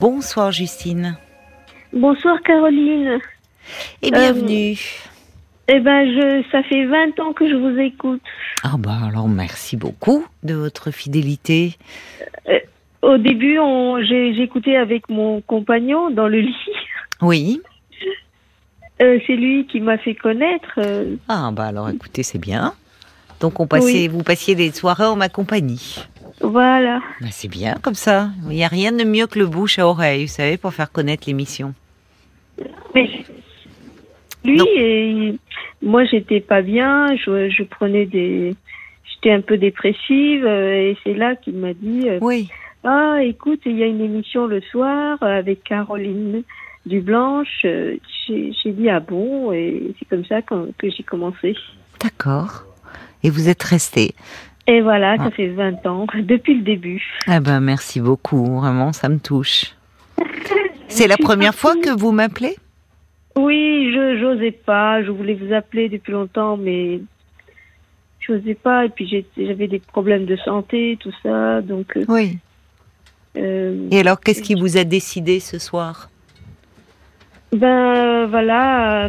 Bonsoir Justine. Bonsoir Caroline. Et bienvenue. Eh ben, je, ça fait 20 ans que je vous écoute. Ah bah alors merci beaucoup de votre fidélité. Euh, au début, j'écoutais avec mon compagnon dans le lit. Oui. Euh, c'est lui qui m'a fait connaître. euh, Ah bah alors écoutez, c'est bien. Donc on passait, vous passiez des soirées en ma compagnie. Voilà. Bah, c'est bien comme ça. Il n'y a rien de mieux que le bouche à oreille, vous savez, pour faire connaître l'émission. Mais lui et moi, j'étais pas bien. Je, je prenais des, j'étais un peu dépressive euh, et c'est là qu'il m'a dit. euh, Oui. Ah, écoute, il y a une émission le soir euh, avec Caroline Dublanche. J'ai dit ah bon et c'est comme ça qu'on- que j'ai commencé. D'accord. Et vous êtes resté. Et voilà, ça Ah. fait 20 ans, depuis le début. Ah ben merci beaucoup, vraiment, ça me touche. C'est la Je première fois que vous m'appelez? Oui, je j'osais pas. Je voulais vous appeler depuis longtemps, mais j'osais pas. Et puis j'avais des problèmes de santé, tout ça. Donc, euh, Oui. euh, Et alors, qu'est-ce qui vous a décidé ce soir? Ben voilà.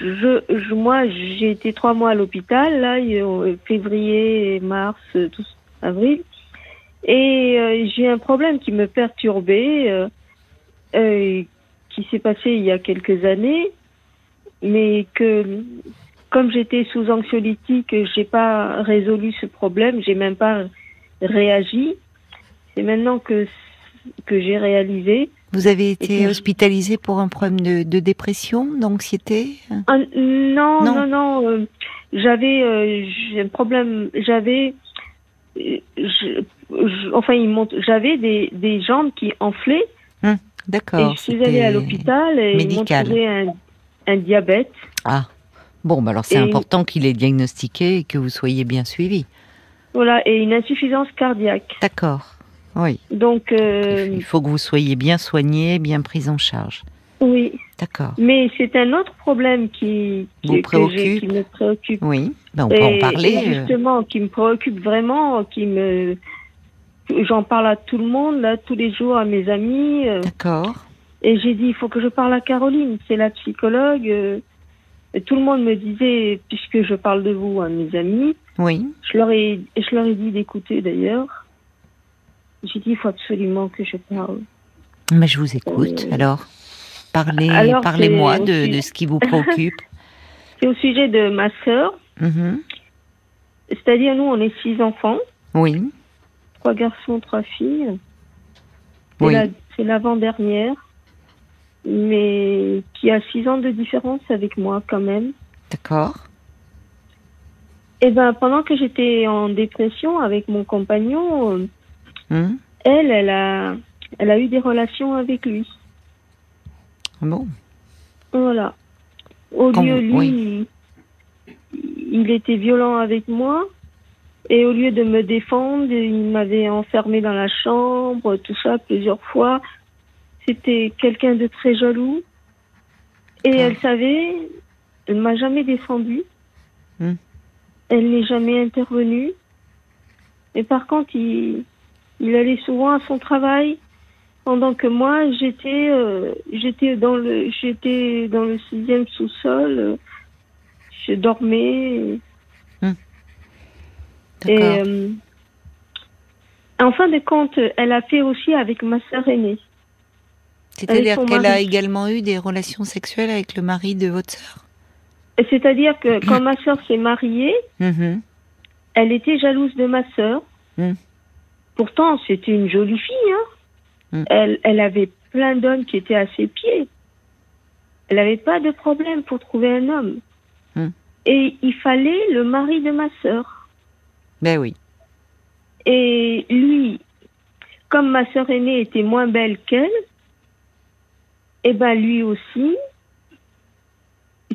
Je, je, moi, j'ai été trois mois à l'hôpital, là, euh, février, mars, euh, tout, avril. Et euh, j'ai un problème qui me perturbait, euh, euh, qui s'est passé il y a quelques années, mais que comme j'étais sous anxiolytique, j'ai pas résolu ce problème, j'ai même pas réagi. C'est maintenant que que j'ai réalisé. Vous avez été hospitalisé pour un problème de, de dépression, d'anxiété Ah, non, Non. non, non. euh, j'avais euh, j'ai un problème. J'avais, euh, je- je- enfin, ils m'ont- j'avais des, des jambes qui enflaient et D'accord. je suis allée à l'hôpital et ils m'ont trouvé un, un diabète. Ah, bon, bah alors c'est Et- important qu'il est diagnostiqué et que vous soyez bien suivi. Voilà, et une insuffisance cardiaque. D'accord. Oui. Donc, euh, Il faut que vous soyez bien soigné, bien pris en charge. oui. D'accord. Mais c'est un autre problème qui, préoccupe me préoccupe. Oui, ben, on peut en parler. euh. justement, qui me préoccupe vraiment, qui me. J'en parle à tout le monde, là, tous les jours, à mes amis. euh, D'accord. et j'ai dit, il faut que je parle à Caroline, c'est la psychologue. et tout le monde me disait, puisque je parle de vous à mes amis, Oui. je leur ai, je leur ai dit d'écouter d'ailleurs. J'ai dit, il faut absolument que je parle. Mais je vous écoute. Euh, Alors, parlez, alors, parlez-moi de, ce qui vous préoccupe. C'est au sujet de ma sœur. Mhm. C'est-à-dire, nous, on est six enfants, Oui. trois garçons, trois filles. C'est Oui. la- c'est l'avant-dernière, mais qui a six ans de différence avec moi quand même. D'accord. Et ben, pendant que j'étais en dépression avec mon compagnon, Hum. elle, elle a, elle a eu des relations avec lui. Bon? Voilà. Au Quand lieu, vous- lui, il, il était violent avec moi. Et au lieu de me défendre, il m'avait enfermé dans la chambre, tout ça, plusieurs fois. C'était quelqu'un de très jaloux. Et Ah. elle savait, elle m'a jamais défendu. Hmm? Elle n'est jamais intervenue. Et par contre, il, il allait souvent à son travail pendant que moi j'étais euh, j'étais dans le j'étais dans le sixième sous-sol euh, je dormais et D'accord. euh, en fin de compte elle a fait aussi avec ma sœur aînée C'est-à-dire qu'elle a également eu des relations sexuelles avec le mari de votre sœur? Et c'est-à-dire que quand ma sœur s'est mariée Mhm. elle était jalouse de ma sœur Hmm. Pourtant c'était une jolie fille hein. Hmm. elle elle avait plein d'hommes qui étaient à ses pieds elle n'avait pas de problème pour trouver un homme Hmm. et il fallait le mari de ma sœur Ben oui. Et lui, comme ma sœur aînée était moins belle qu'elle, et ben lui aussi,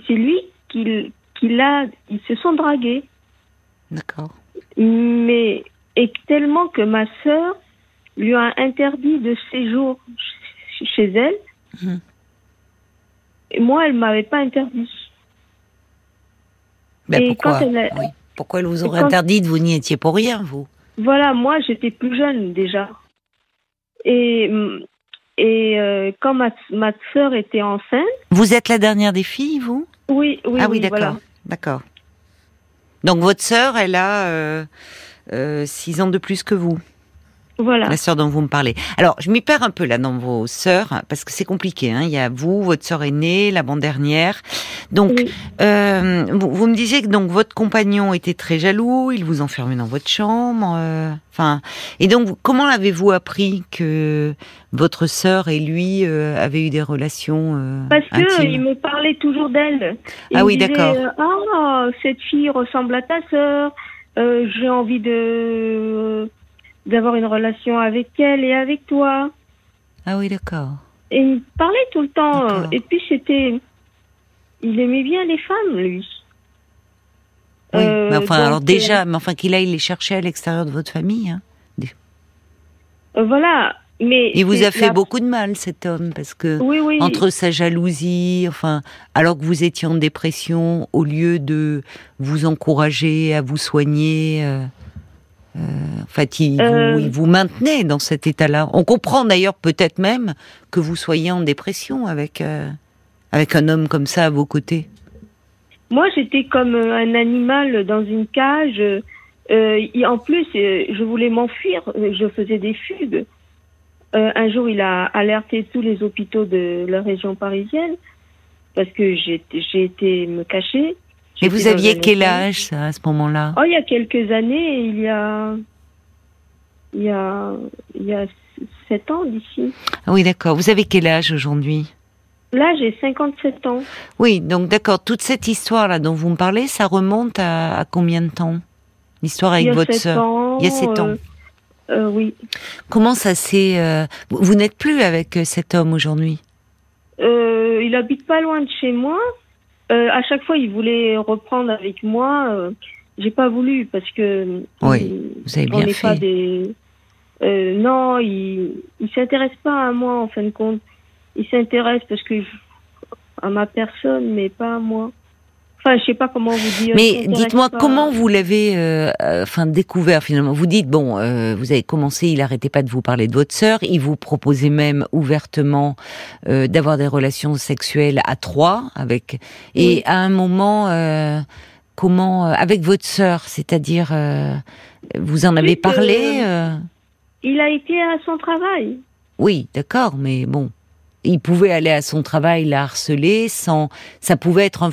c'est lui qui, qui l'a, ils se sont dragués. D'accord. Mais et tellement que ma sœur lui a interdit de séjour ch- chez elle. Mhm. Et moi, elle m'avait pas interdit. Ben Et pourquoi elle a- oui. Pourquoi elle vous aurait quand- interdit de vous n'y étiez pour rien, vous? Voilà, moi, j'étais plus jeune déjà. Et, et euh, quand ma, ma sœur était enceinte. Vous êtes la dernière des filles, vous? Oui, oui, Ah oui, oui, d'accord, voilà. d'accord. Donc votre sœur, elle a euh, six ans de plus que vous. Voilà. La sœur dont vous me parlez. Alors, je m'y perds un peu là dans vos sœurs, parce que c'est compliqué. Hein. Il y a vous, votre sœur aînée, l'avant-dernière. Donc, Oui. euh, vous, vous me disiez que donc votre compagnon était très jaloux, il vous enfermait dans votre chambre. euh, Enfin, et donc, comment avez-vous appris que votre sœur et lui euh, avaient eu des relations euh, Parce que intimes? il me parlait toujours d'elle. Ah oui, d'accord. euh, Ah, cette fille ressemble à ta sœur. Euh, J'ai envie de d'avoir une relation avec elle et avec toi. Ah oui, d'accord. Et il me parlait tout le temps. Et puis c'était, il aimait bien les femmes, lui. Oui, Euh, mais enfin, donc, alors déjà, mais enfin qu'il aille les chercher à l'extérieur de votre famille. Hein. euh, voilà. Mais Il vous a fait la- beaucoup de mal, cet homme, parce que Oui, oui. entre sa jalousie, enfin, alors que vous étiez en dépression, au lieu de vous encourager à vous soigner, euh, euh, en fait, il, Euh. vous, il vous maintenait dans cet état-là. On comprend d'ailleurs peut-être même que vous soyez en dépression avec avec un homme comme ça à vos côtés. Moi, j'étais comme un animal dans une cage. Euh, il- en plus, euh, je voulais m'enfuir. Je faisais des fugues. Euh, un jour, il a alerté tous les hôpitaux de la région parisienne parce que j'ai été me cacher. J'étais vous aviez quel âge ça, à ce moment-là? Oh, il y a quelques années, il y a, il y a, il y a sept ans d'ici. Ah oui, d'accord. Vous avez quel âge aujourd'hui? Là, j'ai 57 ans. Oui, donc d'accord. Toute cette histoire-là dont vous me parlez, ça remonte à, à combien de temps? L'histoire avec votre sœur? Il y a sept ans. euh, euh, oui. Comment ça s'est euh, Vous, n'êtes plus avec euh, cet homme aujourd'hui? Euh, il habite pas loin de chez moi. À chaque fois, il voulait reprendre avec moi. J'ai pas voulu parce que Oui, vous avez on bien pas fait. des. Euh, non, il il s'intéresse pas à moi en fin de compte. Il s'intéresse parce que à ma personne, mais pas à moi. Enfin, je sais pas comment vous dire. il Mais dites-moi comment vous l'avez, euh, euh, enfin découvert finalement? Vous dites bon, euh, vous avez commencé, il arrêtait pas de vous parler de votre sœur, il vous proposait même ouvertement euh, d'avoir des relations sexuelles à trois avec. Et Oui. à un moment, euh, comment euh, avec votre sœur, c'est-à-dire euh, vous en avez parlé Il a été à son travail. Oui, d'accord, mais bon. Il pouvait aller à son travail, la harceler, sans. Ça pouvait être un.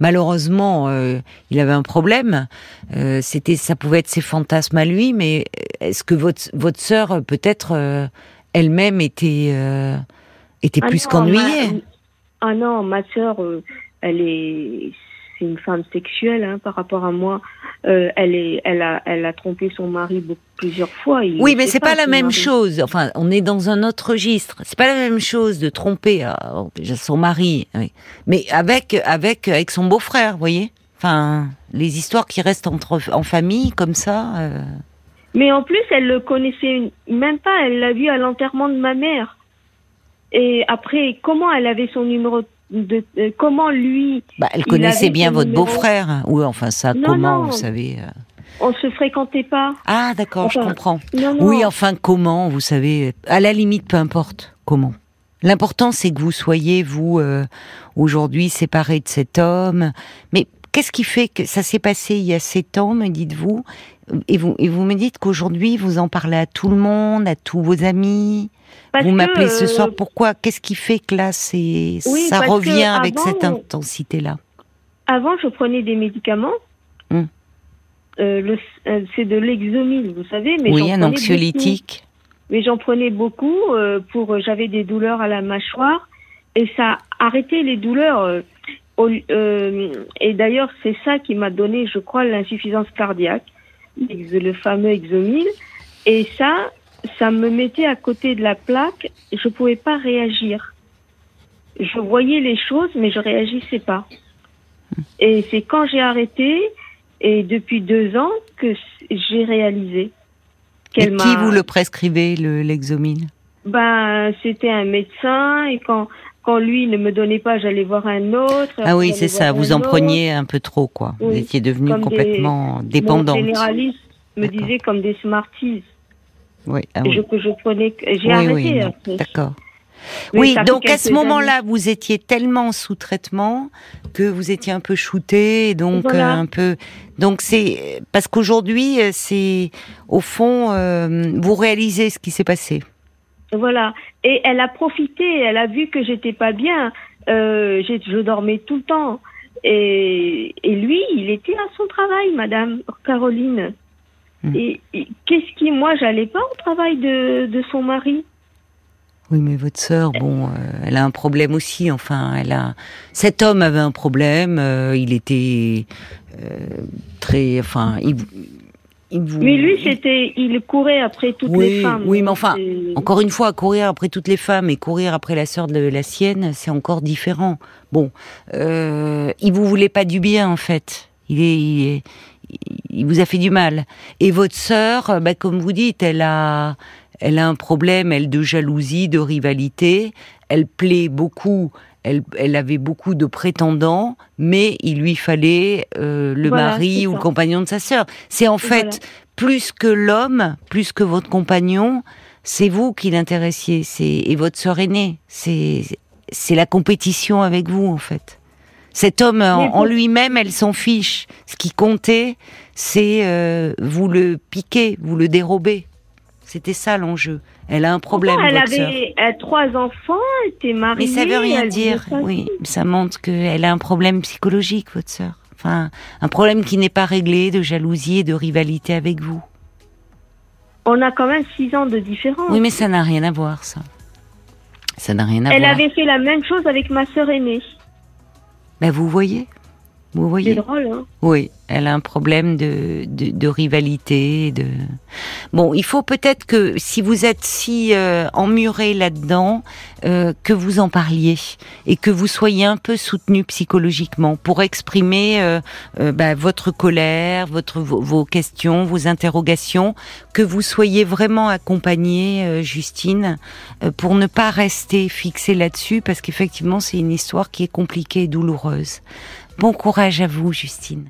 Malheureusement, euh, il avait un problème. Euh, C'était, ça pouvait être ses fantasmes à lui, mais est-ce que votre votre sœur, euh, peut-être, euh, elle-même était euh, était Ah plus qu'ennuyée ma- Ah non, ma sœur, euh, elle est, c'est une femme sexuelle hein, par rapport à moi. Euh, elle est, elle a, elle a trompé son mari beaucoup- plusieurs fois. Il Oui, mais c'est pas la son même mari. chose. Enfin, on est dans un autre registre. C'est pas la même chose de tromper euh, son mari, oui. mais avec avec avec son beau-frère, vous voyez. Enfin, les histoires qui restent entre en famille comme ça. euh, Mais en plus, elle le connaissait même pas. Elle l'a vu à l'enterrement de ma mère. Et après, comment elle avait son numéro de, euh, comment lui, Bah, elle Il connaissait bien votre beau-frère. hein. Oui, enfin ça, Non, comment, non. vous savez. euh. on se fréquentait pas. Ah, d'accord, je comprends. Non. Oui, enfin, comment, vous savez. À la limite, peu importe comment. L'important, c'est que vous soyez, vous, euh, aujourd'hui, séparés de cet homme. Mais qu'est-ce qui fait que ça s'est passé il y a sept ans, me dites-vous? Et vous, et vous me dites qu'aujourd'hui, vous en parlez à tout le monde, à tous vos amis. Parce vous m'appelez ce euh, soir. Pourquoi? Qu'est-ce qui fait que là, c'est Oui, ça revient avec cette intensité-là? Avant, je prenais des médicaments. Hmm. Euh, euh, c'est de l'exomil, vous savez. Mais Oui, un anxiolytique. beaucoup. Mais j'en prenais beaucoup euh, pour. J'avais des douleurs à la mâchoire et ça arrêtait les douleurs. Euh, et d'ailleurs, c'est ça qui m'a donné, je crois, l'insuffisance cardiaque, le fameux exomil. Et ça, ça me mettait à côté de la plaque. Je pouvais pas réagir. Je voyais les choses, mais je réagissais pas. Et c'est quand j'ai arrêté, et depuis deux ans, que j'ai réalisé Et qui vous le prescrivait, le- l'exomil? Ben, c'était un médecin, et quand, quand lui ne me donnait pas, j'allais voir un autre. Ah oui, c'est ça, vous en autre. preniez un peu trop, quoi. Vous étiez devenue comme des- complètement Mon dépendante. généraliste me disait comme des Smarties. Oui, ah oui. je, que je prenais, j'ai oui, arrêté oui, après. d'accord. oui, donc à ce moment-là, vous étiez tellement sous traitement que vous étiez un peu shooté, donc euh, un peu. Donc c'est parce qu'aujourd'hui, euh, c'est au fond, euh, vous réalisez ce qui s'est passé. Voilà. Et elle a profité. Elle a vu que j'étais pas bien. je dormais tout le temps. Et, lui, il était à son travail, Madame Caroline. Hmm. Et, qu'est-ce qui, moi, j'allais pas au travail de, de son mari? Oui, mais votre sœur, bon, euh, elle a un problème aussi. Enfin, elle a. Cet homme avait un problème. Euh, il était euh, très. Enfin, il. Vous... Mais lui, c'était, il courait après toutes les femmes. Oui, mais enfin, encore une fois, courir après toutes les femmes et courir après la sœur de la sienne, c'est encore différent. Bon, euh, il vous voulait pas du bien en fait. Il est, il, est, il vous a fait du mal. Et votre sœur, bah, comme vous dites, elle a, elle a un problème, elle, de jalousie, de rivalité. Elle plaît beaucoup. Elle, elle avait beaucoup de prétendants, mais il lui fallait euh, le mari ou le compagnon de sa sœur. C'est en fait plus que l'homme, plus que votre compagnon, c'est vous qui l'intéressiez, c'est et votre sœur aînée. C'est c'est la compétition avec vous en fait. Cet homme en, lui-même, elle s'en fiche. Ce qui comptait, c'est euh, vous le piquer, vous le dérober. C'était ça l'enjeu. Elle a un problème. elle avait euh, trois enfants, elle était mariée. Mais ça veut rien dire. Oui, ça montre qu'elle a un problème psychologique, votre sœur. Enfin, un problème qui n'est pas réglé de jalousie et de rivalité avec vous. On a quand même six ans de différence. Oui, mais ça n'a rien à voir, ça. Ça n'a rien à voir. Elle avait fait la même chose avec ma sœur aînée. Ben, vous voyez Vous voyez C'est drôle, hein Oui elle a un problème de, de, rivalité. De... Bon, il faut peut-être que si vous êtes si euh, emmuré là-dedans, euh, que vous en parliez et que vous soyez un peu soutenu psychologiquement pour exprimer euh, euh bah, votre colère, votre vos, questions, vos interrogations, que vous soyez vraiment accompagnée, euh, Justine, pour ne pas rester fixé là-dessus, parce qu'effectivement c'est une histoire qui est compliquée et douloureuse. Bon courage à vous, Justine.